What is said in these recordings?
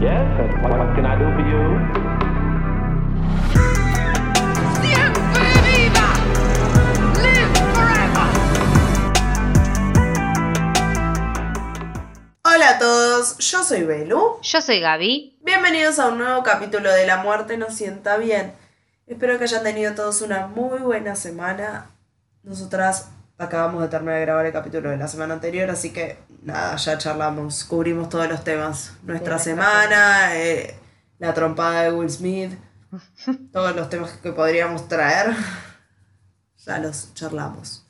Yes, what, what can I do for you? Siempre viva! Live forever! Hola a todos, yo soy Belu. Yo soy Gaby. Bienvenidos a un nuevo capítulo de La Muerte nos sienta bien. Espero que hayan tenido todos una muy buena semana. Nosotras acabamos de terminar de grabar el capítulo de la semana anterior, así que nada, ya charlamos, cubrimos todos los temas. Nuestra semana, eh, la trompada de Will Smith, todos los temas que podríamos traer, ya los charlamos.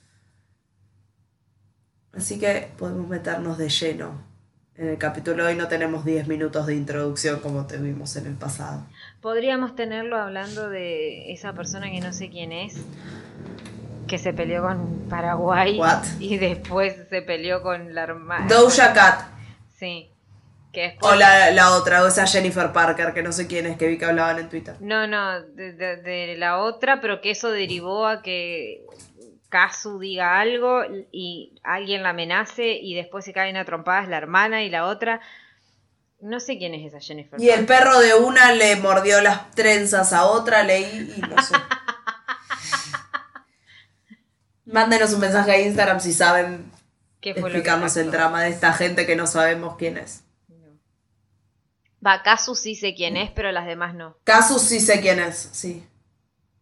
Así que podemos meternos de lleno. En el capítulo de hoy no tenemos 10 minutos de introducción como tuvimos en el pasado. Podríamos tenerlo hablando de esa persona que no sé quién es, que se peleó con Paraguay What? y después se peleó con la hermana. Doja Cat. Sí. Que después... O la, la otra, o esa Jennifer Parker, que no sé quién es, que vi que hablaban en Twitter. No, no, de, de- de la otra, pero que eso derivó a que Kazu diga algo y alguien la amenace y después se caen a trompadas la hermana y la otra. No sé quién es esa Jennifer. Y el perro de una le mordió las trenzas a otra, leí y no sé. Mándenos un mensaje a Instagram si saben ¿Qué fue lo que explicarnos el drama de esta gente que no sabemos quién es. Va, Kazu sí sé quién es, pero las demás no. Casus sí sé quién es, sí.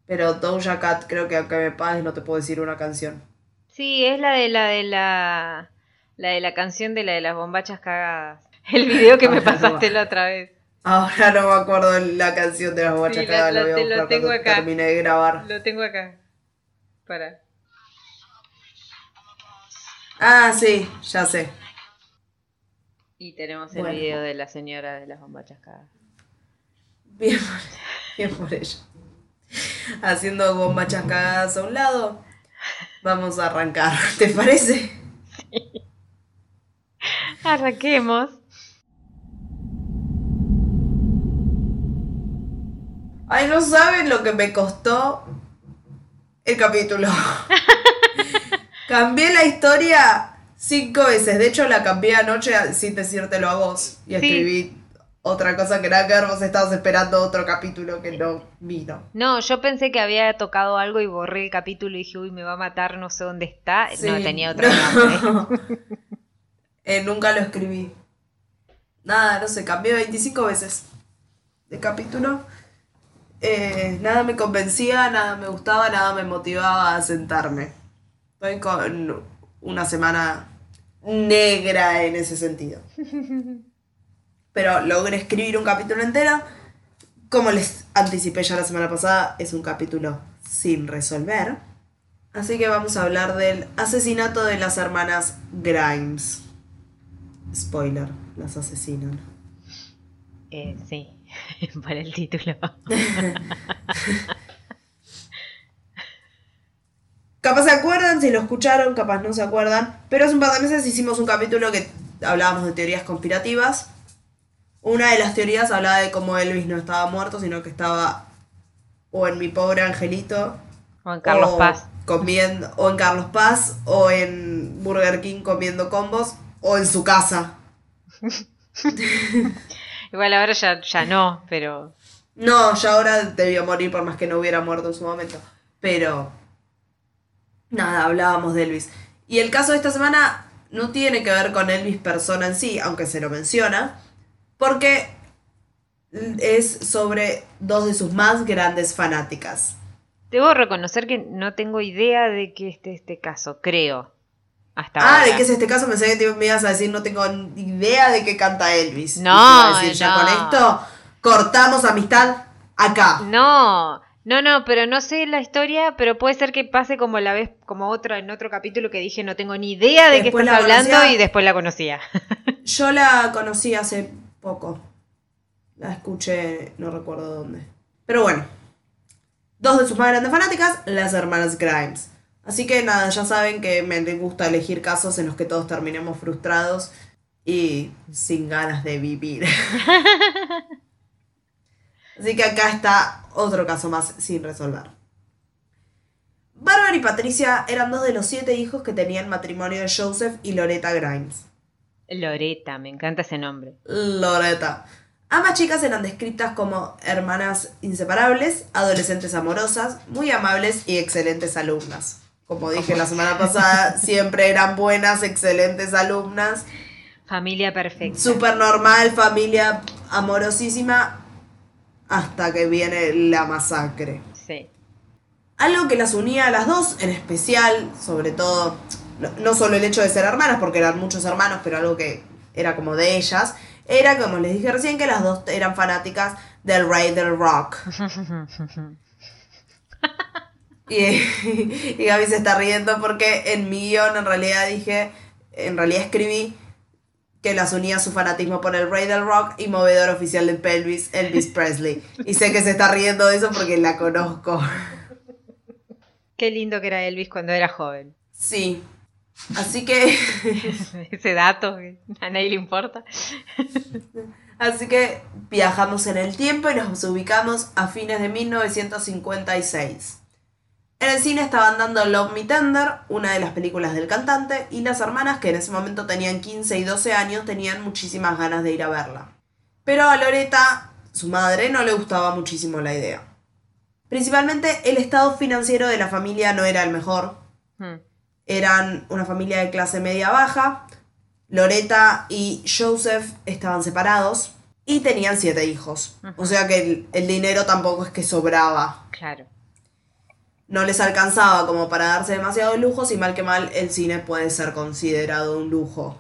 Pero Doja Cat creo que aunque me pagues no te puedo decir una canción. Sí, es la de la de la la de la canción de la de las bombachas cagadas. El video que me no pasaste la otra vez. Ahora no me acuerdo la canción de las Sí, la- la, la- voy a te lo buscar tengo acá. termine de grabar. Lo tengo acá. Para. Ah, sí, ya sé. Y tenemos el Bueno. video de la señora de las bombachas cagadas. Bien por, bien por ella. Haciendo bombachas cagadas a un lado. Vamos a arrancar, ¿te parece? Arranquemos. Ay, no saben lo que me costó el capítulo. Cambié la historia cinco veces. De hecho, la cambié anoche sin decírtelo a vos. Y Sí. escribí otra cosa que nada que ver. Vos estabas esperando otro capítulo que no vino. No, yo pensé que había tocado algo y borré el capítulo y dije, uy, me va a matar, no sé dónde está. No, tenía nombre. No. Eh, nunca lo escribí. Nada, no sé, cambié 25 veces de capítulo. Eh, nada me convencía, nada me gustaba, nada me motivaba a sentarme. Estoy con una semana negra en ese sentido. Pero logré escribir un capítulo entero. Como les anticipé ya la semana pasada, es un capítulo sin resolver. Así que vamos a hablar del asesinato de las hermanas Grimes. Spoiler, las asesinan. Eh, sí, por el título. Capaz se acuerdan, si lo escucharon, capaz no se acuerdan. Pero hace un par de meses hicimos un capítulo que hablábamos de teorías conspirativas. Una de las teorías hablaba de cómo Elvis no estaba muerto, sino que estaba o en mi pobre angelito. Juan Carlos o Paz. Comiendo, o en Carlos Paz, o en Burger King comiendo combos, o en su casa. Igual ahora ya, ya no, pero No, ya ahora debió morir por más que no hubiera muerto en su momento. Pero. Nada, hablábamos de Elvis. Y el caso de esta semana no tiene que ver con Elvis persona en sí, aunque se lo menciona. Porque es sobre dos de sus más grandes fanáticas. debo reconocer que no tengo idea de qué es este caso, creo. Hasta Ah, ahora. ¿de qué es este caso? Pensé que te- me ibas a decir, no tengo idea de qué canta Elvis. Y te No, iba a decir, ya no. con esto cortamos amistad acá. No, no, no, pero no sé la historia, pero puede ser que pase como la vez, como otra, en otro capítulo que dije no tengo ni idea de qué estás la hablando conocía. y después la conocía. Yo la conocí hace poco. La escuché, no recuerdo dónde. Pero bueno. Dos de sus más grandes fanáticas, las hermanas Grimes. Así que nada, ya saben que me gusta elegir casos en los que todos terminemos frustrados y sin ganas de vivir. Así que acá está otro caso más sin resolver. Bárbara y Patricia eran dos de los siete hijos que tenía el matrimonio de Joseph y Loretta Grimes. Loreta, me encanta ese nombre. Loretta. Ambas chicas eran descritas como hermanas inseparables, adolescentes amorosas, muy amables y excelentes alumnas. Como dije la semana pasada, siempre eran buenas, excelentes alumnas. Familia perfecta. Súper normal, familia amorosísima, hasta que viene la masacre. Sí. Algo que las unía a las dos, en especial, sobre todo, no, no solo el hecho de ser hermanas, porque eran muchos hermanos, pero algo que era como de ellas, era, como les dije recién, que las dos eran fanáticas del rey del rock. Y, y Gaby se está riendo porque en mi guion en realidad dije, en realidad escribí que las unía su fanatismo por el rey del rock y movedor oficial de pelvis, Elvis Presley. Y sé que se está riendo de eso porque la conozco. Qué lindo que era Elvis cuando era joven. Sí. Así que, Ese dato a nadie le importa. así que viajamos en el tiempo y nos ubicamos a fines de 1956. En el cine estaban dando Love Me Tender, una de las películas del cantante, y las hermanas, que en ese momento tenían 15 y 12 años, tenían muchísimas ganas de ir a verla. Pero a Loreta, su madre, no le gustaba muchísimo la idea. Principalmente el estado financiero de la familia no era el mejor. Hmm. Eran una familia de clase media baja. Loreta y Joseph estaban separados y tenían siete hijos. O sea que el, el dinero tampoco es que sobraba. Claro. No les alcanzaba como para darse demasiados lujos y mal que mal el cine puede ser considerado un lujo.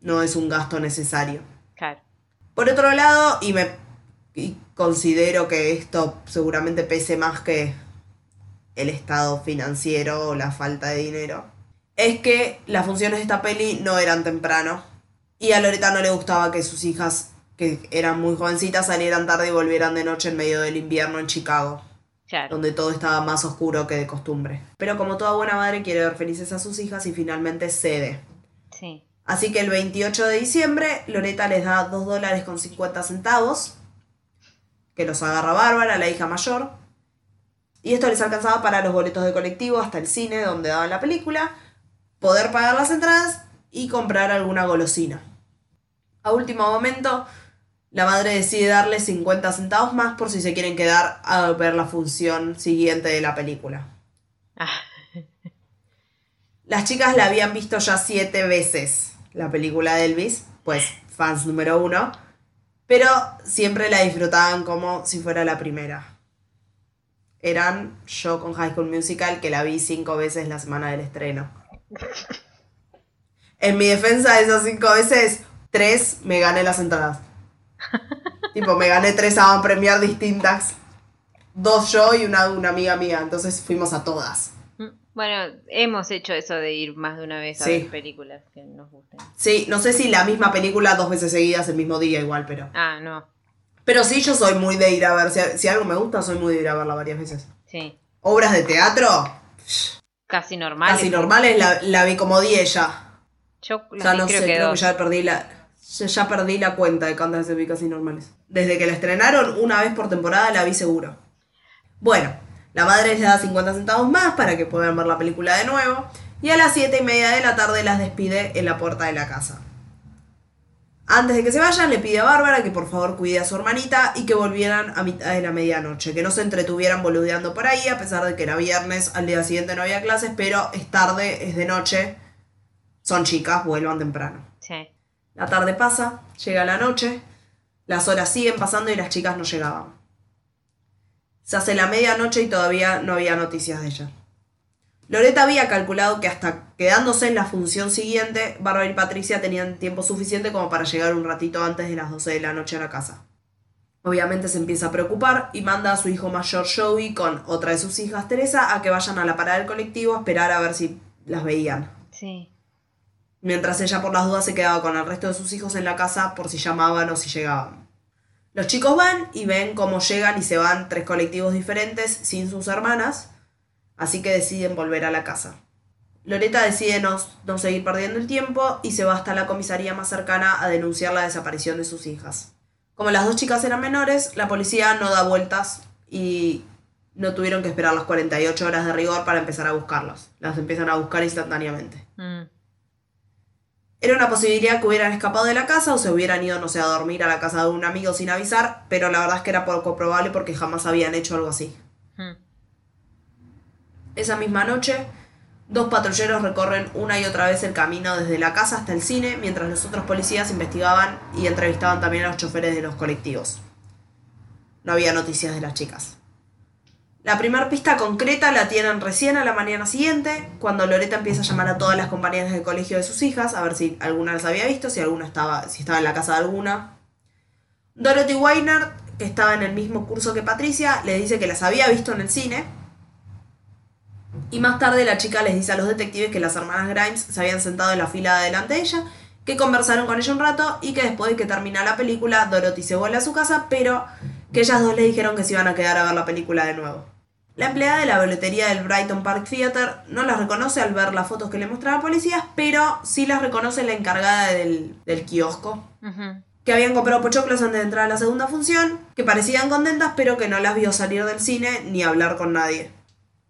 No es un gasto necesario. Claro. Por otro lado, y me y considero que esto seguramente pese más que el estado financiero o la falta de dinero, es que las funciones de esta peli no eran temprano. Y a Loreta no le gustaba que sus hijas, que eran muy jovencitas, salieran tarde y volvieran de noche en medio del invierno en Chicago, Claro. donde todo estaba más oscuro que de costumbre. Pero como toda buena madre quiere ver felices a sus hijas y finalmente cede. Sí. Así que el 28 de diciembre, Loreta les da 2 dólares con 50 centavos, que los agarra Bárbara, la hija mayor. Y esto les alcanzaba para los boletos de colectivo hasta el cine donde daban la película, poder pagar las entradas y comprar alguna golosina. A último momento, la madre decide darle 50 centavos más por si se quieren quedar a ver la función siguiente de la película. Ah, Las chicas la habían visto ya siete veces, la película de Elvis, pues fans número uno, pero siempre la disfrutaban como si fuera la primera. Eran yo con High School Musical, que la vi cinco veces la semana del estreno. En mi defensa de esas cinco veces, tres me gané las entradas. tipo, me gané tres a premiar distintas. Dos yo y una, una amiga mía, entonces fuimos a todas. mm, Bueno, hemos hecho eso de ir más de una vez a Sí. ver películas que nos gusten. Sí, no sé si la misma película dos veces seguidas el mismo día igual, pero... Ah, no. Pero sí, yo soy muy de ir a ver. Si, si algo me gusta, soy muy de ir a verla varias veces. Sí. Obras de teatro, Casi normal. casi normales, la, la vi como 10 ya. Yo vi no creo sé, que creo que ya perdí la. Ya, ya perdí la cuenta de cuántas veces vi casi normales. Desde que la estrenaron, una vez por temporada la vi seguro. Bueno, la madre les da 50 centavos más para que puedan ver la película de nuevo. Y a las 7 y media de la tarde las despide en la puerta de la casa. Antes de que se vayan, le pide a Bárbara que por favor cuide a su hermanita y que volvieran a mitad de la medianoche, que no se entretuvieran boludeando por ahí, a pesar de que era viernes, al día siguiente no había clases, pero es tarde, es de noche, son chicas, vuelvan temprano. Sí. La tarde pasa, llega la noche, las horas siguen pasando y las chicas no llegaban. Se hace la medianoche y todavía no había noticias de ella. Loreta había calculado que hasta quedándose en la función siguiente, Bárbara y Patricia tenían tiempo suficiente como para llegar un ratito antes de las 12 de la noche a la casa. Obviamente se empieza a preocupar y manda a su hijo mayor Joey con otra de sus hijas Teresa a que vayan a la parada del colectivo a esperar a ver si las veían. Sí. Mientras ella por las dudas se quedaba con el resto de sus hijos en la casa por si llamaban o si llegaban. Los chicos van y ven cómo llegan y se van tres colectivos diferentes sin sus hermanas, así que deciden volver a la casa. Loreta decide no, no seguir perdiendo el tiempo y se va hasta la comisaría más cercana a denunciar la desaparición de sus hijas. Como las dos chicas eran menores, la policía no da vueltas y no tuvieron que esperar las 48 horas de rigor para empezar a buscarlas. Las empiezan a buscar instantáneamente. Mm. Era una posibilidad que hubieran escapado de la casa o se hubieran ido, no sé, a dormir a la casa de un amigo sin avisar, pero la verdad es que era poco probable porque jamás habían hecho algo así. Hmm. Esa misma noche, dos patrulleros recorren una y otra vez el camino desde la casa hasta el cine, mientras los otros policías investigaban y entrevistaban también a los choferes de los colectivos. No había noticias de las chicas. La primera pista concreta la tienen recién a la mañana siguiente, cuando Loreta empieza a llamar a todas las compañeras del colegio de sus hijas, a ver si alguna las había visto, si alguna estaba, si estaba en la casa de alguna. Dorothy Weiner, que estaba en el mismo curso que Patricia, le dice que las había visto en el cine. Y más tarde la chica les dice a los detectives que las hermanas Grimes se habían sentado en la fila delante de ella, que conversaron con ella un rato y que después de que termina la película, Dorothy se vuelve a su casa, pero que ellas dos le dijeron que se iban a quedar a ver la película de nuevo. La empleada de la boletería del Brighton Park Theatre no las reconoce al ver las fotos que le mostraba policías, pero sí las reconoce la encargada del, del kiosco, que habían comprado pochoclos antes de entrar a la segunda función, que parecían contentas, pero que no las vio salir del cine ni hablar con nadie.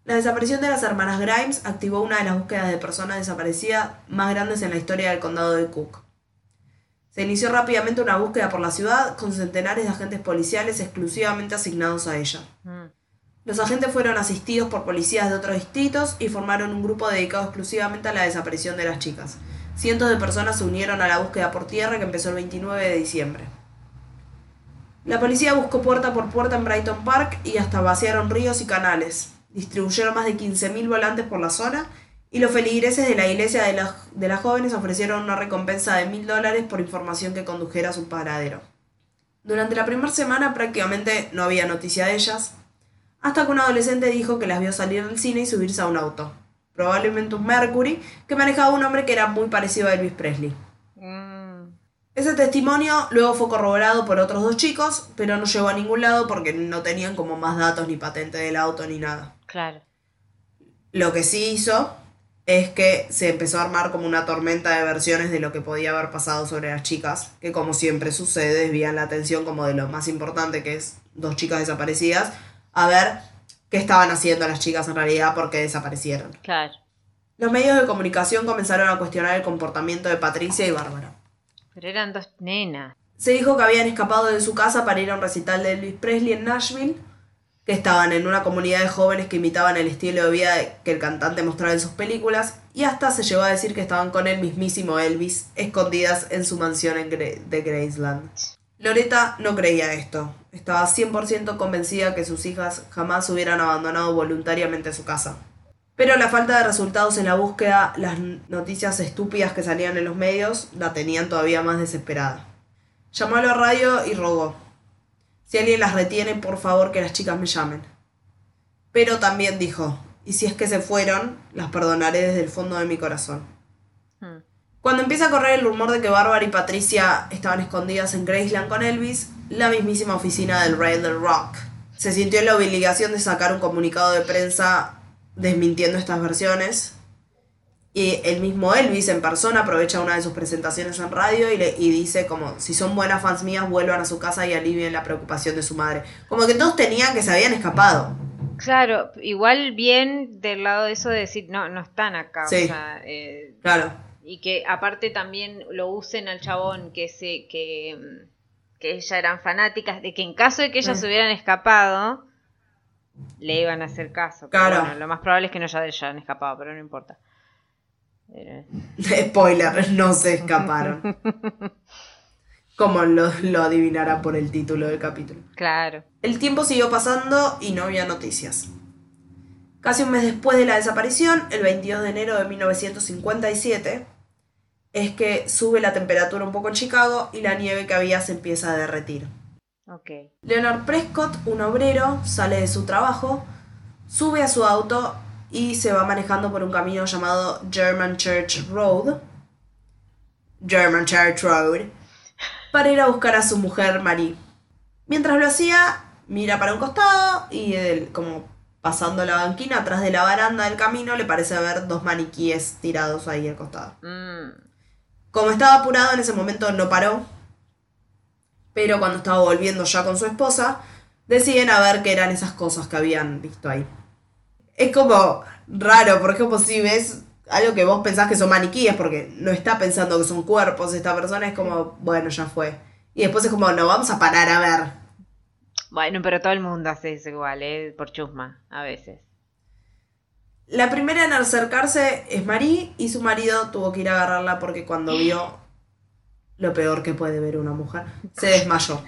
La desaparición de las hermanas Grimes activó una de las búsquedas de personas desaparecidas más grandes en la historia del condado de Cook. Se inició rápidamente una búsqueda por la ciudad con centenares de agentes policiales exclusivamente asignados a ella. Mm. Los agentes fueron asistidos por policías de otros distritos y formaron un grupo dedicado exclusivamente a la desaparición de las chicas. Cientos de personas se unieron a la búsqueda por tierra que empezó el 29 de diciembre. La policía buscó puerta por puerta en Brighton Park y hasta vaciaron ríos y canales. Distribuyeron más de 15.000 volantes por la zona y los feligreses de la iglesia de, las- de las jóvenes ofrecieron una recompensa de mil dólares por información que condujera a su paradero. Durante la primera semana prácticamente no había noticia de ellas, hasta que un adolescente dijo que las vio salir del cine y subirse a un auto, probablemente un Mercury, que manejaba un hombre que era muy parecido a Elvis Presley. Mm. Ese testimonio luego fue corroborado por otros dos chicos, pero no llegó a ningún lado porque no tenían como más datos ni patente del auto ni nada. Claro. Lo que sí hizo es que se empezó a armar como una tormenta de versiones de lo que podía haber pasado sobre las chicas, que como siempre sucede, desvían la atención como de lo más importante que es dos chicas desaparecidas, a ver qué estaban haciendo las chicas en realidad porque desaparecieron. Claro. Los medios de comunicación comenzaron a cuestionar el comportamiento de Patricia y Bárbara. Pero eran dos nenas. Se dijo que habían escapado de su casa para ir a un recital de Elvis Presley en Nashville, que estaban en una comunidad de jóvenes que imitaban el estilo de vida que el cantante mostraba en sus películas, y hasta se llegó a decir que estaban con el mismísimo Elvis, escondidas en su mansión en Gra- de Graceland. Loreta no creía esto. Estaba 100% convencida que sus hijas jamás hubieran abandonado voluntariamente su casa. Pero la falta de resultados en la búsqueda, las noticias estúpidas que salían en los medios, la tenían todavía más desesperada. Llamó a la radio y rogó. Si alguien las retiene, por favor que las chicas me llamen. Pero también dijo, y si es que se fueron, las perdonaré desde el fondo de mi corazón. Mm. Cuando empieza a correr el rumor de que Bárbara y Patricia estaban escondidas en Graceland con Elvis, la mismísima oficina del Rey del Rock se sintió en la obligación de sacar un comunicado de prensa desmintiendo estas versiones. Y el mismo Elvis en persona aprovecha una de sus presentaciones en radio y, le, y dice como, si son buenas fans mías, vuelvan a su casa y alivien la preocupación de su madre. Como que todos tenían que se habían escapado. Claro, igual bien del lado de eso de decir, no, no están acá. Sí. O sea, eh, Claro. y que aparte también lo usen al chabón que se que, que ellas eran fanáticas de que en caso de que ellas Mm. se hubieran escapado le iban a hacer caso Claro. bueno, lo más probable es que no ya hayan escapado pero no importa Spoiler, no se escaparon. Como lo, lo adivinará por el título del capítulo. claro El tiempo siguió pasando y no había noticias. Casi un mes después de la desaparición, el 22 de enero de 1957, es que sube la temperatura un poco en Chicago y la nieve que había se empieza a derretir. ok Leonard Prescott, un obrero, sale de su trabajo, sube a su auto y se va manejando por un camino llamado German Church Road. German Church Road. Para ir a buscar a su mujer Marie. Mientras lo hacía, mira para un costado y él, como pasando la banquina atrás de la baranda del camino, le parece ver dos maniquíes tirados ahí al costado. Mm, Como estaba apurado en ese momento no paró, pero cuando estaba volviendo ya con su esposa, deciden a ver qué eran esas cosas que habían visto ahí. Es como raro, por ejemplo, si ves algo que vos pensás que son maniquíes, porque no está pensando que son cuerpos, esta persona es como, bueno, ya fue. Y después es como, no, vamos a parar a ver. Bueno, pero todo el mundo hace eso igual, ¿eh? Por chusma, a veces. La primera en acercarse es Marie y su marido tuvo que ir a agarrarla porque cuando vio lo peor que puede ver una mujer, se desmayó.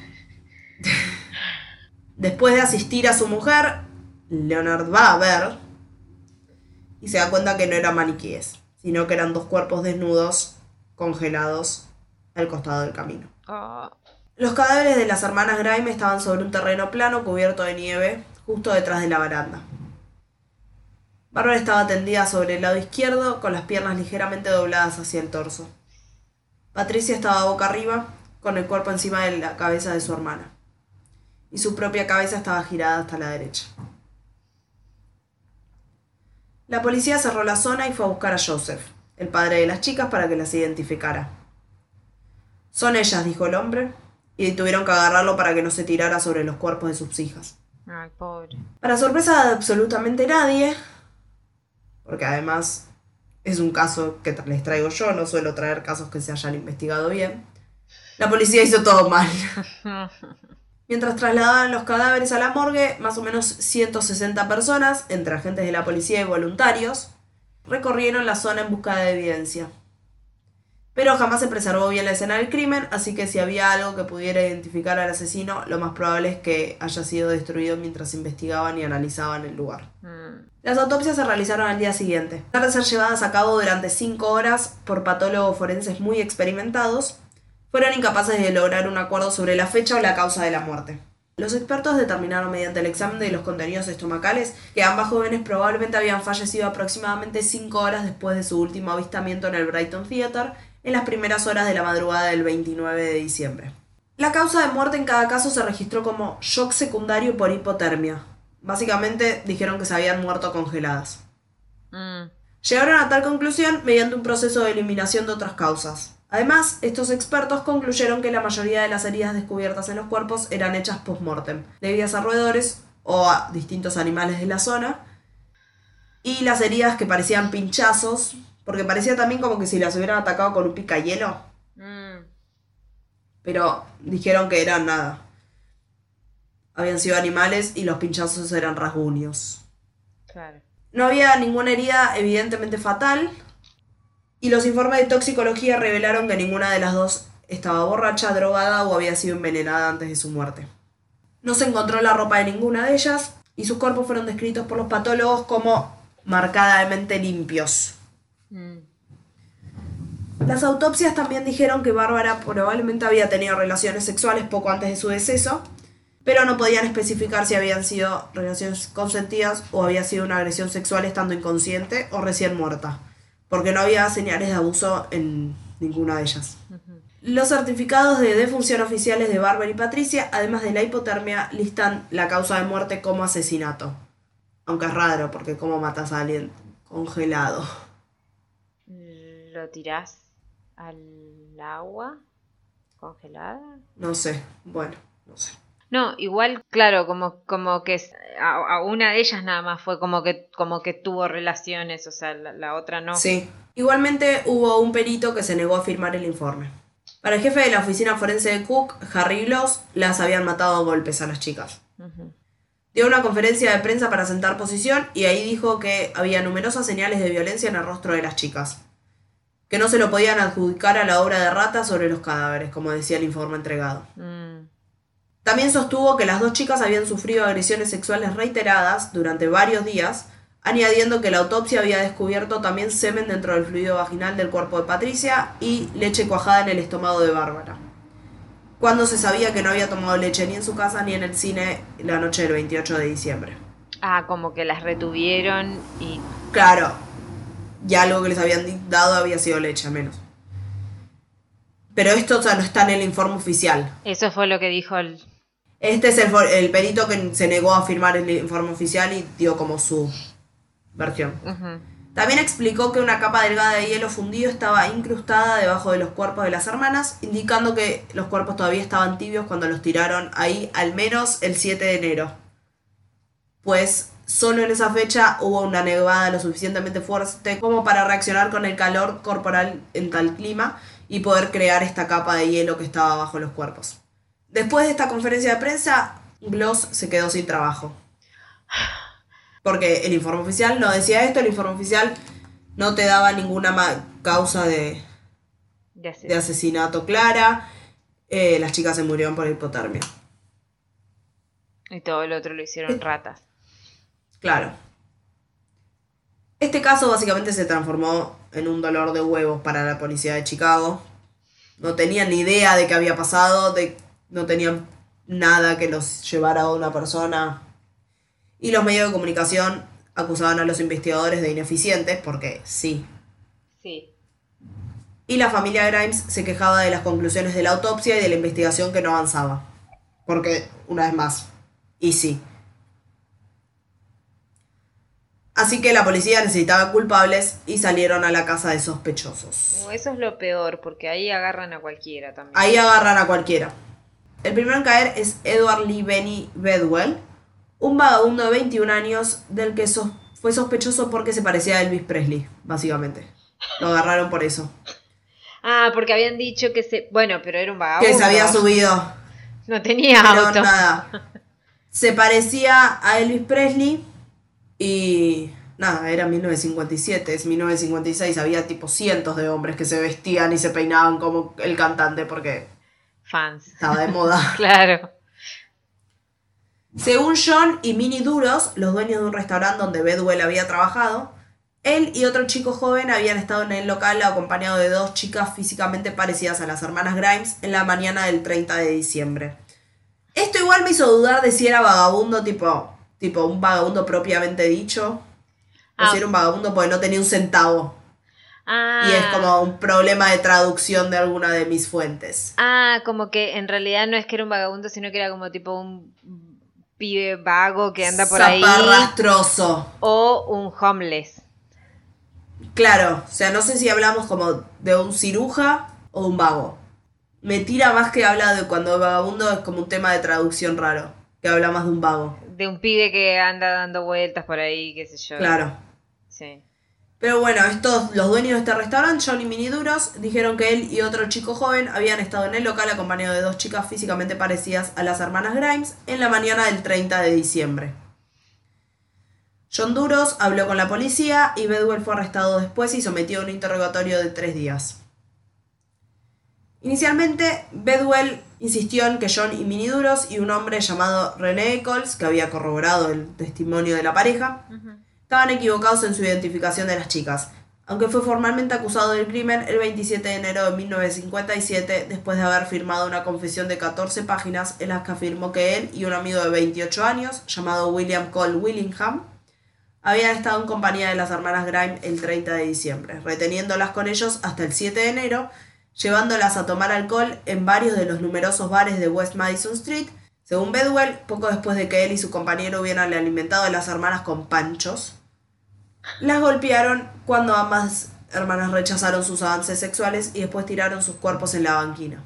Después de asistir a su mujer, Leonard va a ver y se da cuenta que no eran maniquíes, sino que eran dos cuerpos desnudos, congelados, al costado del camino. Oh, Los cadáveres de las hermanas Grime estaban sobre un terreno plano cubierto de nieve, justo detrás de la baranda. Bárbara estaba tendida sobre el lado izquierdo, con las piernas ligeramente dobladas hacia el torso. Patricia estaba boca arriba, con el cuerpo encima de la cabeza de su hermana. Y su propia cabeza estaba girada hasta la derecha. La policía cerró la zona y fue a buscar a Joseph, el padre de las chicas, para que las identificara. Son ellas, dijo el hombre, y tuvieron que agarrarlo para que no se tirara sobre los cuerpos de sus hijas. ay, pobre. Para sorpresa de absolutamente nadie, porque además es un caso que les traigo yo, no suelo traer casos que se hayan investigado bien, la policía hizo todo mal. Mientras trasladaban los cadáveres a la morgue, más o menos 160 personas, entre agentes de la policía y voluntarios, recorrieron la zona en busca de evidencia. Pero jamás se preservó bien la escena del crimen, así que si había algo que pudiera identificar al asesino, lo más probable es que haya sido destruido mientras investigaban y analizaban el lugar. Mm, Las autopsias se realizaron al día siguiente. Pesar de ser llevadas a cabo durante cinco horas por patólogos forenses muy experimentados, fueron incapaces de lograr un acuerdo sobre la fecha o la causa de la muerte. Los expertos determinaron mediante el examen de los contenidos estomacales que ambas jóvenes probablemente habían fallecido aproximadamente cinco horas después de su último avistamiento en el Brighton Theatre en las primeras horas de la madrugada del 29 de diciembre. La causa de muerte en cada caso se registró como shock secundario por hipotermia. Básicamente dijeron que se habían muerto congeladas. mm, Llegaron a tal conclusión mediante un proceso de eliminación de otras causas. Además, estos expertos concluyeron que la mayoría de las heridas descubiertas en los cuerpos eran hechas post-mortem, debidas a roedores o a distintos animales de la zona, y las heridas que parecían pinchazos, porque parecía también como que si las hubieran atacado con un picayelo, mm. pero dijeron que eran nada. Habían sido animales y los pinchazos eran rasguños. Claro. No había ninguna herida evidentemente fatal y los informes de toxicología revelaron que ninguna de las dos estaba borracha, drogada o había sido envenenada antes de su muerte. No se encontró la ropa de ninguna de ellas y sus cuerpos fueron descritos por los patólogos como marcadamente limpios. Mm, Las autopsias también dijeron que Bárbara probablemente había tenido relaciones sexuales poco antes de su deceso, pero no podían especificar si habían sido relaciones consentidas o había sido una agresión sexual estando inconsciente o recién muerta, porque no había señales de abuso en ninguna de ellas. Los certificados de defunción oficiales de Bárbara y Patricia, además de la hipotermia, listan la causa de muerte como asesinato. Aunque es raro, porque ¿cómo matas a alguien congelado? ¿Lo tirás al agua congelada? No sé, bueno, no sé. No, igual, claro, como, como que a, a una de ellas nada más fue como que, como que tuvo relaciones, o sea, la, la otra no. Sí. Igualmente hubo un perito que se negó a firmar el informe. Para el jefe de la oficina forense de Cook, Harry Bloss, las habían matado a golpes a las chicas. Dio una conferencia de prensa para sentar posición y ahí dijo que había numerosas señales de violencia en el rostro de las chicas. Que no se lo podían adjudicar a la obra de rata sobre los cadáveres, como decía el informe entregado. Mm, También sostuvo que las dos chicas habían sufrido agresiones sexuales reiteradas durante varios días, añadiendo que la autopsia había descubierto también semen dentro del fluido vaginal del cuerpo de Patricia y leche cuajada en el estómago de Bárbara. Cuando se sabía que no había tomado leche ni en su casa ni en el cine la noche del 28 de diciembre. Ah, como que las retuvieron y... Claro, y algo que les habían dado había sido leche, al menos. Pero esto o sea, no está en el informe oficial. Eso fue lo que dijo el... Este es el, perito que se negó a firmar el informe oficial y dio como su versión. También explicó que una capa delgada de hielo fundido estaba incrustada debajo de los cuerpos de las hermanas, indicando que los cuerpos todavía estaban tibios cuando los tiraron ahí al menos el 7 de enero. Pues solo en esa fecha hubo una nevada lo suficientemente fuerte como para reaccionar con el calor corporal en tal clima y poder crear esta capa de hielo que estaba bajo los cuerpos. Después de esta conferencia de prensa, Gloss se quedó sin trabajo. Porque el informe oficial no decía esto, el informe oficial no te daba ninguna causa de, asesinato clara. Eh, las chicas se murieron por hipotermia. Y todo el otro lo hicieron ratas. Claro. Este caso básicamente se transformó en un dolor de huevos para la policía de Chicago. No tenían ni idea de qué había pasado, de, no tenían nada que los llevara a una persona. Y los medios de comunicación acusaban a los investigadores de ineficientes, porque sí. Sí. Y la familia Grimes se quejaba de las conclusiones de la autopsia y de la investigación que no avanzaba. Porque, una vez más, y sí. Así que la policía necesitaba culpables y salieron a la casa de sospechosos. Eso es lo peor, porque ahí agarran a cualquiera también. Ahí agarran a cualquiera. El primero en caer es Edward Lee Benny Bedwell, un vagabundo de 21 años del que sos- fue sospechoso porque se parecía a Elvis Presley, básicamente. Lo agarraron por eso. Ah, porque habían dicho que se... Bueno, pero era un vagabundo. Que se había subido. No tenía Pero auto. nada. Se parecía a Elvis Presley y nada, era 1957, es 1956, había tipo cientos de hombres que se vestían y se peinaban como el cantante porque Fans. estaba de moda. Claro. Según John y Minnie Duros, los dueños de un restaurante donde Bedwell había trabajado, él y otro chico joven habían estado en el local acompañado de dos chicas físicamente parecidas a las hermanas Grimes en la mañana del 30 de diciembre. Esto igual me hizo dudar de si era vagabundo tipo, tipo un vagabundo propiamente dicho, o Ah. si era un vagabundo porque no tenía un centavo. Ah, Y es como un problema de traducción de alguna de mis fuentes. ah, como que en realidad no es que era un vagabundo, sino que era como tipo un pibe vago que anda por ahí. Zaparrastroso. O un homeless. Claro, o sea, no sé si hablamos como de un ciruja o un vago. Me tira más que habla de cuando vagabundo es como un tema de traducción raro, que habla más de un vago. De un pibe que anda dando vueltas por ahí, qué sé yo. Claro. Sí. Pero bueno, estos, los dueños de este restaurante, John y Minnie Duros, dijeron que él y otro chico joven habían estado en el local acompañado de dos chicas físicamente parecidas a las hermanas Grimes en la mañana del 30 de diciembre. John Duros habló con la policía y Bedwell fue arrestado después y sometido a un interrogatorio de tres días. Inicialmente, Bedwell insistió en que John y Minnie Duros y un hombre llamado René Eccles, que había corroborado el testimonio de la pareja, estaban equivocados en su identificación de las chicas, aunque fue formalmente acusado del crimen el 27 de enero de 1957 después de haber firmado una confesión de 14 páginas en las que afirmó que él y un amigo de 28 años, llamado William Cole Willingham, habían estado en compañía de las hermanas Grime el 30 de diciembre, reteniéndolas con ellos hasta el 7 de enero, llevándolas a tomar alcohol en varios de los numerosos bares de West Madison Street. Según Bedwell, poco después de que él y su compañero hubieran alimentado a las hermanas con panchos, las golpearon cuando ambas hermanas rechazaron sus avances sexuales y después tiraron sus cuerpos en la banquina.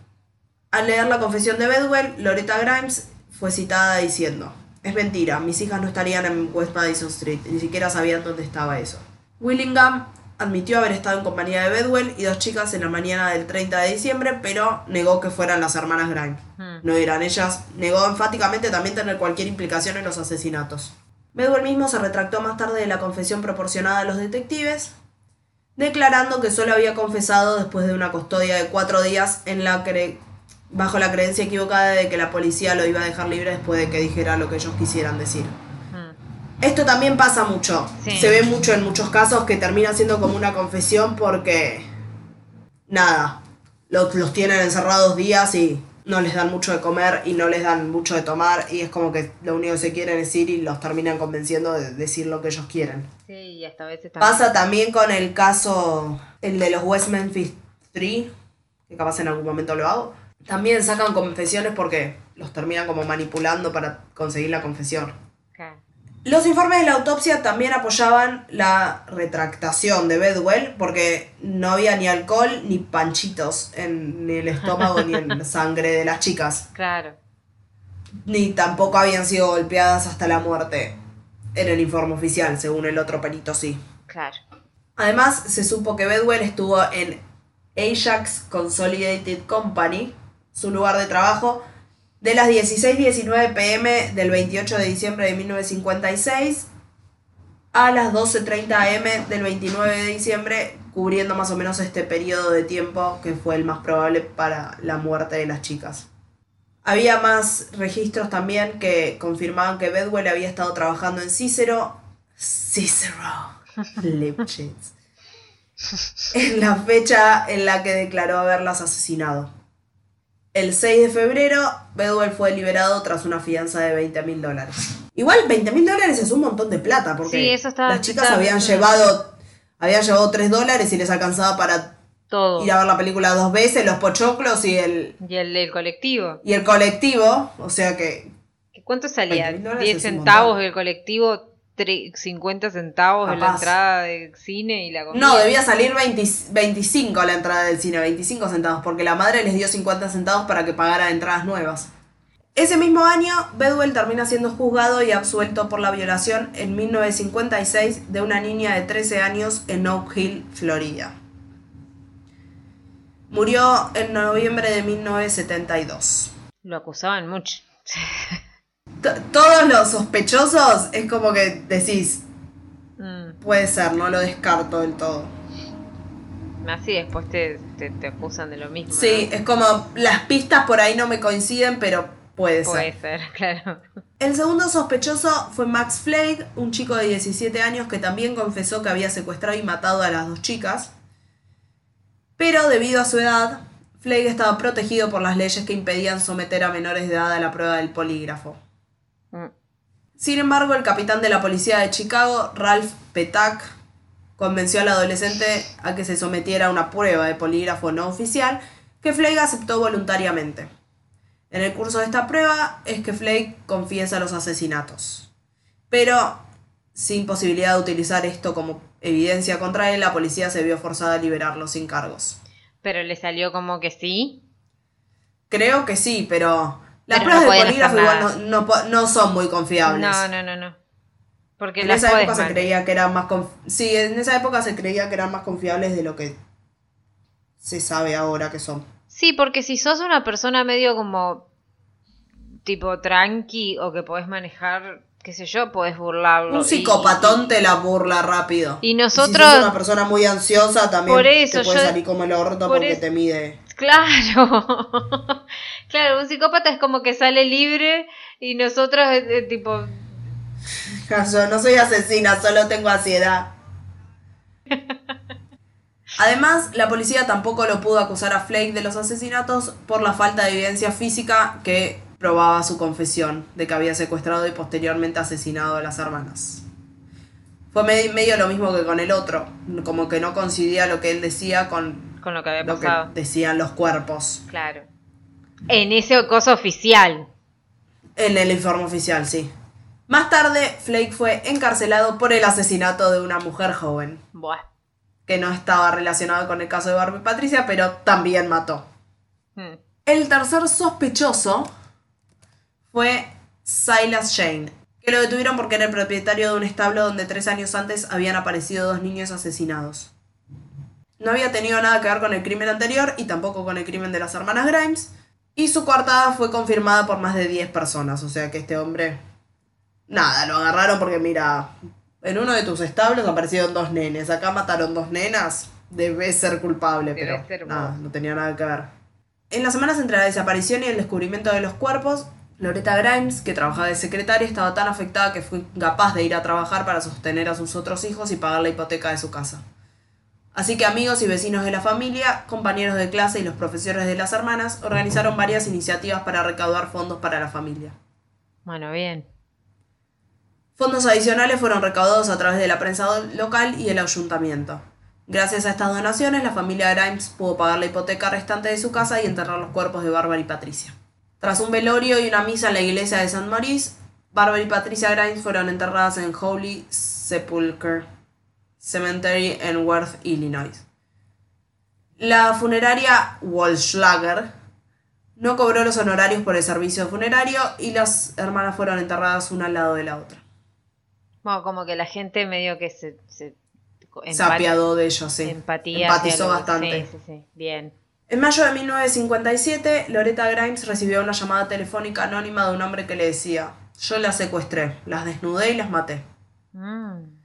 Al leer la confesión de Bedwell, Loretta Grimes fue citada diciendo, es mentira, mis hijas no estarían en West Madison Street, ni siquiera sabían dónde estaba eso. Willingham admitió haber estado en compañía de Bedwell y dos chicas en la mañana del 30 de diciembre, pero negó que fueran las hermanas Grimes. Hmm. No eran ellas. Negó enfáticamente también tener cualquier implicación en los asesinatos. Bedwell mismo se retractó más tarde de la confesión proporcionada a los detectives, declarando que solo había confesado después de una custodia de cuatro días en la cre- bajo la creencia equivocada de que la policía lo iba a dejar libre después de que dijera lo que ellos quisieran decir. Hmm. Esto también pasa mucho. Sí. Se ve mucho en muchos casos que termina siendo como una confesión porque. Nada. Los, los tienen encerrados días y no les dan mucho de comer y no les dan mucho de tomar y es como que lo único que se quieren decir y los terminan convenciendo de decir lo que ellos quieren. Sí, y hasta a veces también. Pasa también con el caso, el de los West Memphis 3, que capaz en algún momento lo hago. También sacan confesiones porque los terminan como manipulando para conseguir la confesión. Los informes de la autopsia también apoyaban la retractación de Bedwell porque no había ni alcohol ni panchitos en el estómago ni en la sangre de las chicas. Claro. Ni tampoco habían sido golpeadas hasta la muerte. en el informe oficial, según el otro perito sí. Claro. Además, se supo que Bedwell estuvo en Ajax Consolidated Company, su lugar de trabajo, de las 16.19 pm del 28 de diciembre de 1956 a las 12.30 am del 29 de diciembre, cubriendo más o menos este periodo de tiempo que fue el más probable para la muerte de las chicas. Había más registros también que confirmaban que Bedwell había estado trabajando en Cicero, Cicero, Lipschitz, en la fecha en la que declaró haberlas asesinado. El 6 de febrero, Bedwell fue liberado tras una fianza de 20 mil dólares. Igual 20 mil dólares es un montón de plata, porque Sí, eso estaba- las chicas estaba habían llevado, habían llevado 3 dólares y les alcanzaba para Todo. ir a ver la película dos veces, los pochoclos y el, Y el del colectivo. y el colectivo. O sea que ¿Cuánto salía? 20.000 dólares 10 es un centavos montón. el colectivo, 50 centavos en la Capaz. entrada de cine y la comida. No, debía salir 20 25 a la entrada del cine, 25 centavos, porque la madre les dio 50 centavos para que pagara entradas nuevas. Ese mismo año, Bedwell termina siendo juzgado y absuelto por la violación en 1956 de una niña de 13 años en Oak Hill, Florida. Murió en noviembre de 1972. Lo acusaban mucho. Todos los sospechosos es como que decís, Mm. puede ser, no lo descarto del todo. Así después te, te, te acusan de lo mismo. Sí, ¿no? es como las pistas por ahí no me coinciden, pero puede Puede ser. ser, claro. El segundo sospechoso fue Max Flake, un chico de 17 años que también confesó que había secuestrado y matado a las dos chicas. Pero debido a su edad, Flake estaba protegido por las leyes que impedían someter a menores de edad a la prueba del polígrafo. Mm. Sin embargo, el capitán de la policía de Chicago, Ralph Petak, convenció al adolescente a que se sometiera a una prueba de polígrafo no oficial que Flake aceptó voluntariamente. En el curso de esta prueba es que Flake confiesa los asesinatos. Pero, sin posibilidad de utilizar esto como evidencia contra él, la policía se vio forzada a liberarlo sin cargos. Pero le salió como que sí. Creo que sí, pero las Pero pruebas no de polígrafo igual no, no son muy confiables. No, no, no, no. Porque En las esa época se creía que eran más conf- sí, en esa época se creía que eran más confiables de lo que se sabe ahora que son. Sí, porque si sos una persona medio como tipo tranqui o que podés manejar, qué sé yo, podés burlarlo. Un y- psicopatón te la burla rápido. Y si nosotros- sos una persona muy ansiosa también Por eso, te puede salir como el orto por porque te mide. Claro. Claro, un psicópata es como que sale libre y nosotros eh, eh, tipo Yo no soy asesina, solo tengo ansiedad. Además, la policía tampoco lo pudo acusar a Flake de los asesinatos por la falta de evidencia física que probaba su confesión de que había secuestrado y posteriormente asesinado a las hermanas. Fue me- medio lo mismo que con el otro, como que no coincidía lo que él decía con con lo que había lo que pasado. decían los cuerpos. Claro. En ese cosa oficial. En el informe oficial, sí. Más tarde, Flake fue encarcelado por el asesinato de una mujer joven. Buah. que no estaba relacionado con el caso de Barbie Patricia, pero también mató. Hmm. El tercer sospechoso fue Silas Shane, que lo detuvieron porque era el propietario de un establo donde tres años antes habían aparecido dos niños asesinados. No había tenido nada que ver con el crimen anterior y tampoco con el crimen de las hermanas Grimes, y su coartada fue confirmada por más de 10 personas, o sea que este hombre... Nada, lo agarraron porque mira, en uno de tus establos aparecieron dos nenes, acá mataron dos nenas, debes ser culpable, Debes pero ser nada, no tenía nada que ver. En las semanas entre la desaparición y el descubrimiento de los cuerpos, Loretta Grimes, que trabajaba de secretaria, estaba tan afectada que fue incapaz de ir a trabajar para sostener a sus otros hijos y pagar la hipoteca de su casa. Así que amigos y vecinos de la familia, compañeros de clase y los profesores de las hermanas organizaron varias iniciativas para recaudar fondos para la familia. Bueno, bien. Fondos adicionales fueron recaudados a través de la prensa local y el ayuntamiento. Gracias a estas donaciones, la familia Grimes pudo pagar la hipoteca restante de su casa y enterrar los cuerpos de Bárbara y Patricia. Tras un velorio y una misa en la iglesia de St. Maurice, Bárbara y Patricia Grimes fueron enterradas en Holy Sepulchre Cemetery en Worth, Illinois. La funeraria Walschlager no cobró los honorarios por el servicio funerario y las hermanas fueron enterradas una al lado de la otra. Bueno, como que la gente medio que se... se Se apiadó de ellos, sí. Empatía. Empatizó bastante. Sí, sí, sí. Bien. En mayo de 1957, Loretta Grimes recibió una llamada telefónica anónima de un hombre que le decía, yo las secuestré, las desnudé y las maté. Mm.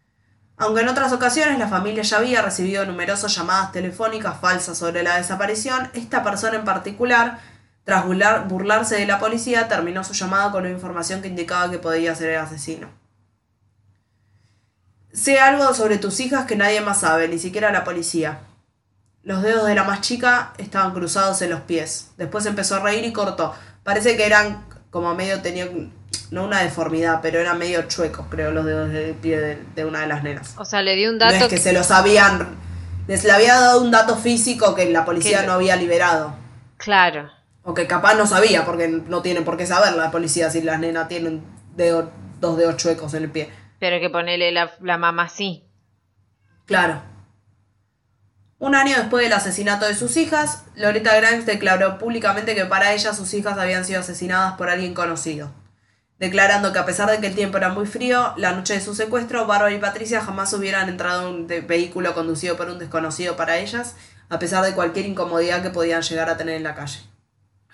Aunque en otras ocasiones la familia ya había recibido numerosas llamadas telefónicas falsas sobre la desaparición, esta persona en particular, tras burlar- burlarse de la policía, terminó su llamada con una información que indicaba que podía ser el asesino. Sé algo sobre tus hijas que nadie más sabe, ni siquiera la policía. Los dedos de la más chica estaban cruzados en los pies. Después empezó a reír y cortó. Parece que eran como medio, tenía no una deformidad, pero eran medio chuecos, creo, los dedos del pie de, de una de las nenas. O sea, le dio un No dato es que se los habían. Les le había dado un dato físico que la policía Que- no había liberado. Claro. O que capaz no sabía, porque no tiene por qué saber la policía si las nenas tienen dedo- dos dedos chuecos en el pie. Pero que ponele la, la mamá sí. Claro. Un año después del asesinato de sus hijas, Loretta Grimes declaró públicamente que para ella sus hijas habían sido asesinadas por alguien conocido. Declarando que a pesar de que el tiempo era muy frío, la noche de su secuestro, Bárbara y Patricia jamás hubieran entrado en un vehículo conducido por un desconocido para ellas, a pesar de cualquier incomodidad que podían llegar a tener en la calle.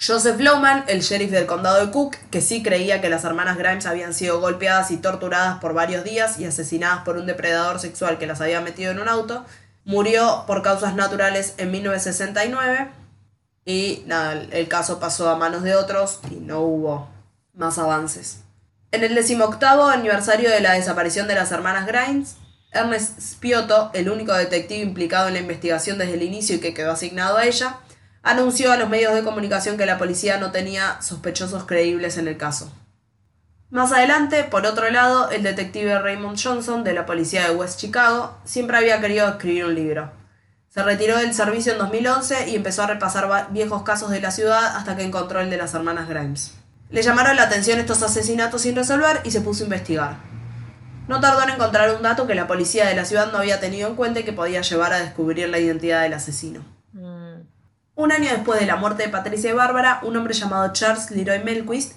Joseph Lowman, el sheriff del condado de Cook, que sí creía que las hermanas Grimes habían sido golpeadas y torturadas por varios días y asesinadas por un depredador sexual que las había metido en un auto, murió por causas naturales en 1969 y nada, el caso pasó a manos de otros y no hubo más avances. En el decimoctavo aniversario de la desaparición de las hermanas Grimes, Ernest Spiotto, el único detective implicado en la investigación desde el inicio y que quedó asignado a ella, anunció a los medios de comunicación que la policía no tenía sospechosos creíbles en el caso. Más adelante, por otro lado, el detective Raymond Johnson de la policía de West Chicago siempre había querido escribir un libro. Se retiró del servicio en 2011 y empezó a repasar viejos casos de la ciudad hasta que encontró el de las hermanas Grimes. Le llamaron la atención estos asesinatos sin resolver y se puso a investigar. No tardó en encontrar un dato que la policía de la ciudad no había tenido en cuenta y que podía llevar a descubrir la identidad del asesino. Mm. Un año después de la muerte de Patricia y Bárbara, un hombre llamado Charles Leroy Melquist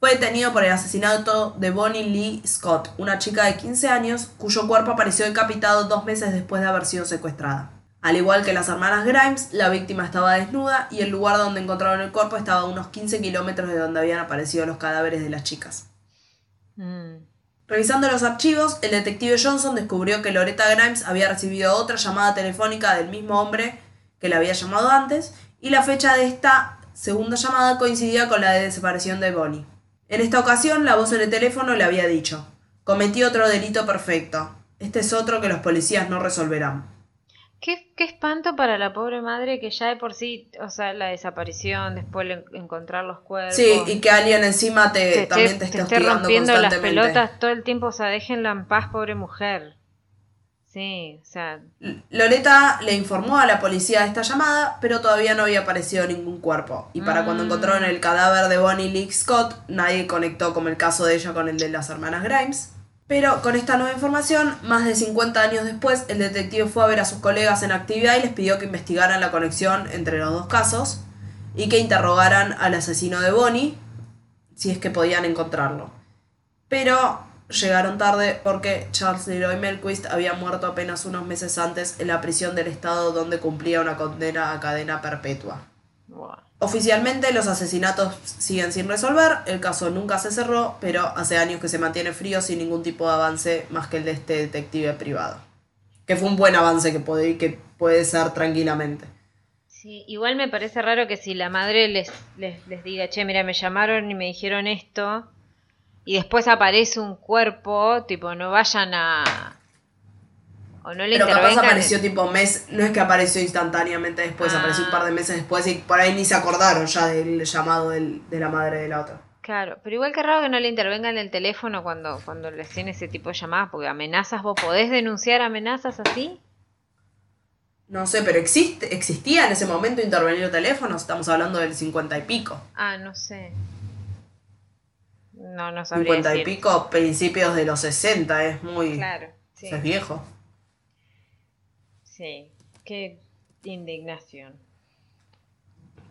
fue detenido por el asesinato de Bonnie Lee Scott, una chica de 15 años cuyo cuerpo apareció decapitado dos meses después de haber sido secuestrada. Al igual que las hermanas Grimes, la víctima estaba desnuda y el lugar donde encontraron el cuerpo estaba a unos 15 kilómetros de donde habían aparecido los cadáveres de las chicas. Mm. Revisando los archivos, el detective Johnson descubrió que Loretta Grimes había recibido otra llamada telefónica del mismo hombre que la había llamado antes, y la fecha de esta segunda llamada coincidía con la de desaparición de Bonnie. En esta ocasión, la voz en el teléfono le había dicho: Cometí otro delito perfecto. Este es otro que los policías no resolverán. Qué, qué espanto para la pobre madre que ya de por sí, o sea, la desaparición, después el encontrar los cuerpos. Sí, y que alguien encima te, te también esté, te esté te esté rompiendo las pelotas todo el tiempo, o sea, déjenla en paz, pobre mujer. Sí, o sea, Loreta le informó a la policía de esta llamada, pero todavía no había aparecido ningún cuerpo. Y para cuando Mm. encontraron el cadáver de Bonnie Lee Scott, nadie conectó como el caso de ella con el de las hermanas Grimes. Pero con esta nueva información, más de 50 años después, el detective fue a ver a sus colegas en actividad y les pidió que investigaran la conexión entre los dos casos y que interrogaran al asesino de Bonnie si es que podían encontrarlo. Pero llegaron tarde porque Charles Leroy Melquist había muerto apenas unos meses antes en la prisión del estado donde cumplía una condena a cadena perpetua. Oficialmente los asesinatos siguen sin resolver, el caso nunca se cerró, pero hace años que se mantiene frío sin ningún tipo de avance más que el de este detective privado. Que fue un buen avance que puede, que puede ser tranquilamente. Sí, igual me parece raro que si la madre les, les, les diga, che, mira, me llamaron y me dijeron esto, y después aparece un cuerpo, tipo, no vayan a... O no le Pero capaz apareció tipo mes, no es que apareció instantáneamente después, Ah. apareció un par de meses después y por ahí ni se acordaron ya del llamado del- de la madre de la otra. Claro, pero igual que raro que no le intervengan el teléfono cuando, cuando les tiene ese tipo de llamadas, porque amenazas, ¿vos podés denunciar amenazas así? No sé, pero existe, existía en ese momento intervenir teléfonos, estamos hablando del 50 y pico. Ah, no sé. No, no sabría 50 y pico, principios de los 60, es muy... Claro, sí. Es viejo. Sí, qué indignación.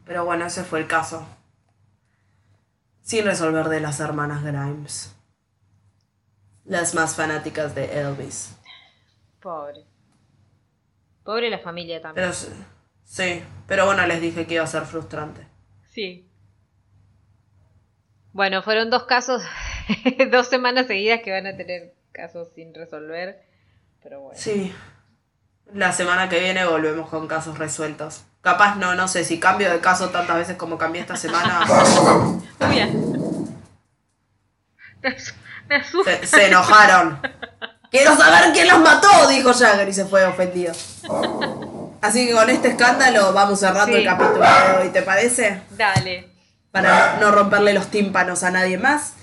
Pero bueno, ese fue el caso. Sin resolver de las hermanas Grimes. las más fanáticas de Elvis. Pobre. Pobre la familia también. Pero sí, sí, pero bueno, les dije que iba a ser frustrante. Sí. Bueno, fueron dos casos, dos semanas seguidas que van a tener casos sin resolver. Pero bueno. Sí. La semana que viene volvemos con casos resueltos. Capaz no, no sé, si cambio de caso tantas veces como cambié esta semana, Muy bien. Me asu- me asusta. se, se enojaron. Quiero saber quién los mató, dijo Jagger y se fue ofendido. Así que con este escándalo vamos cerrando Sí. el capítulo de hoy, ¿te parece? Dale. Para no romperle los tímpanos a nadie más.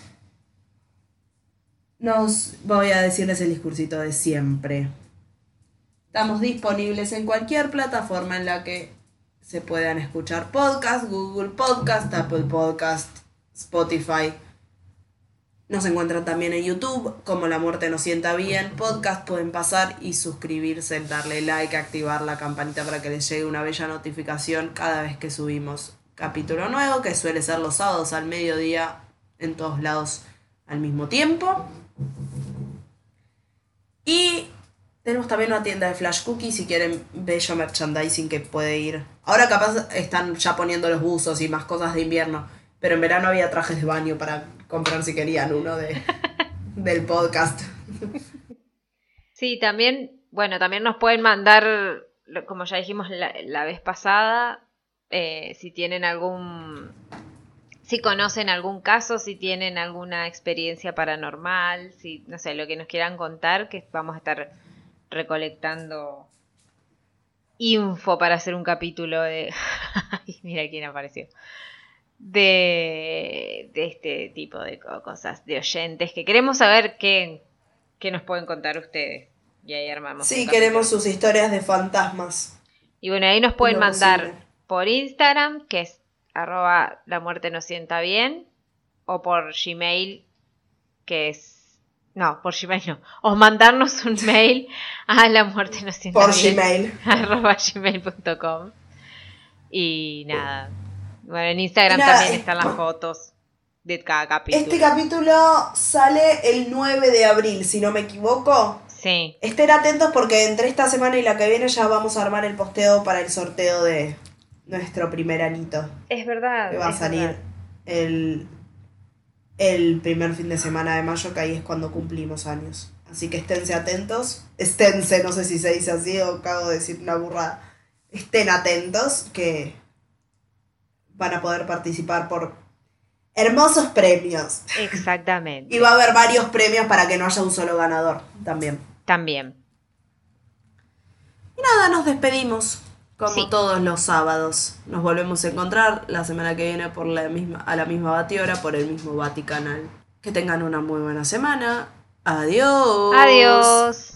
Nos voy a decirles el discursito de siempre. Estamos disponibles en cualquier plataforma en la que se puedan escuchar podcast, Google Podcast, Apple Podcast, Spotify. Nos encuentran también en YouTube, como La Muerte Nos Sienta Bien. Podcast pueden pasar y suscribirse, darle like, activar la campanita para que les llegue una bella notificación cada vez que subimos capítulo nuevo, que suele ser los sábados al mediodía en todos lados al mismo tiempo. Y tenemos también una tienda de Flash Cookies si quieren bello merchandising que puede ir. Ahora capaz están ya poniendo los buzos y más cosas de invierno, pero en verano había trajes de baño para comprar si querían uno de, del podcast. Sí, también, bueno, también nos pueden mandar, como ya dijimos la, la vez pasada, eh, si tienen algún, si conocen algún caso, si tienen alguna experiencia paranormal, si, no sé, lo que nos quieran contar, que vamos a estar recolectando info para hacer un capítulo de... Ay, Mira quién apareció. De, de este tipo de co- cosas, de oyentes, que queremos saber qué, qué nos pueden contar ustedes. Y ahí armamos. Sí, queremos sus historias de fantasmas. Y bueno, ahí nos pueden mandar posible. por Instagram, que es arroba la muerte nos sienta bien, o por Gmail, que es... No, por Gmail no. O mandarnos un mail a la muerte nos sienta Por Gmail. arroba gmail.com. Y nada. Bueno, en Instagram nada, también eh, están las fotos de cada capítulo. Este capítulo sale el 9 de abril, si no me equivoco. Sí, Estén atentos porque entre esta semana y la que viene ya vamos a armar el posteo para el sorteo de nuestro primer anito. es verdad. Que va a salir verdad. el, el primer fin de semana de mayo, que ahí es cuando cumplimos años. Así que esténse atentos. Esténse, no sé si se dice así o acabo de decir una burrada. Estén atentos que van a poder participar por hermosos premios. Exactamente. Y va a haber varios premios para que no haya un solo ganador también. También. Y nada, nos despedimos. Como Sí. todos los sábados. Nos volvemos a encontrar la semana que viene por la misma, a la misma Batiora, por el mismo Vaticanal. Que tengan una muy buena semana. Adiós. Adiós.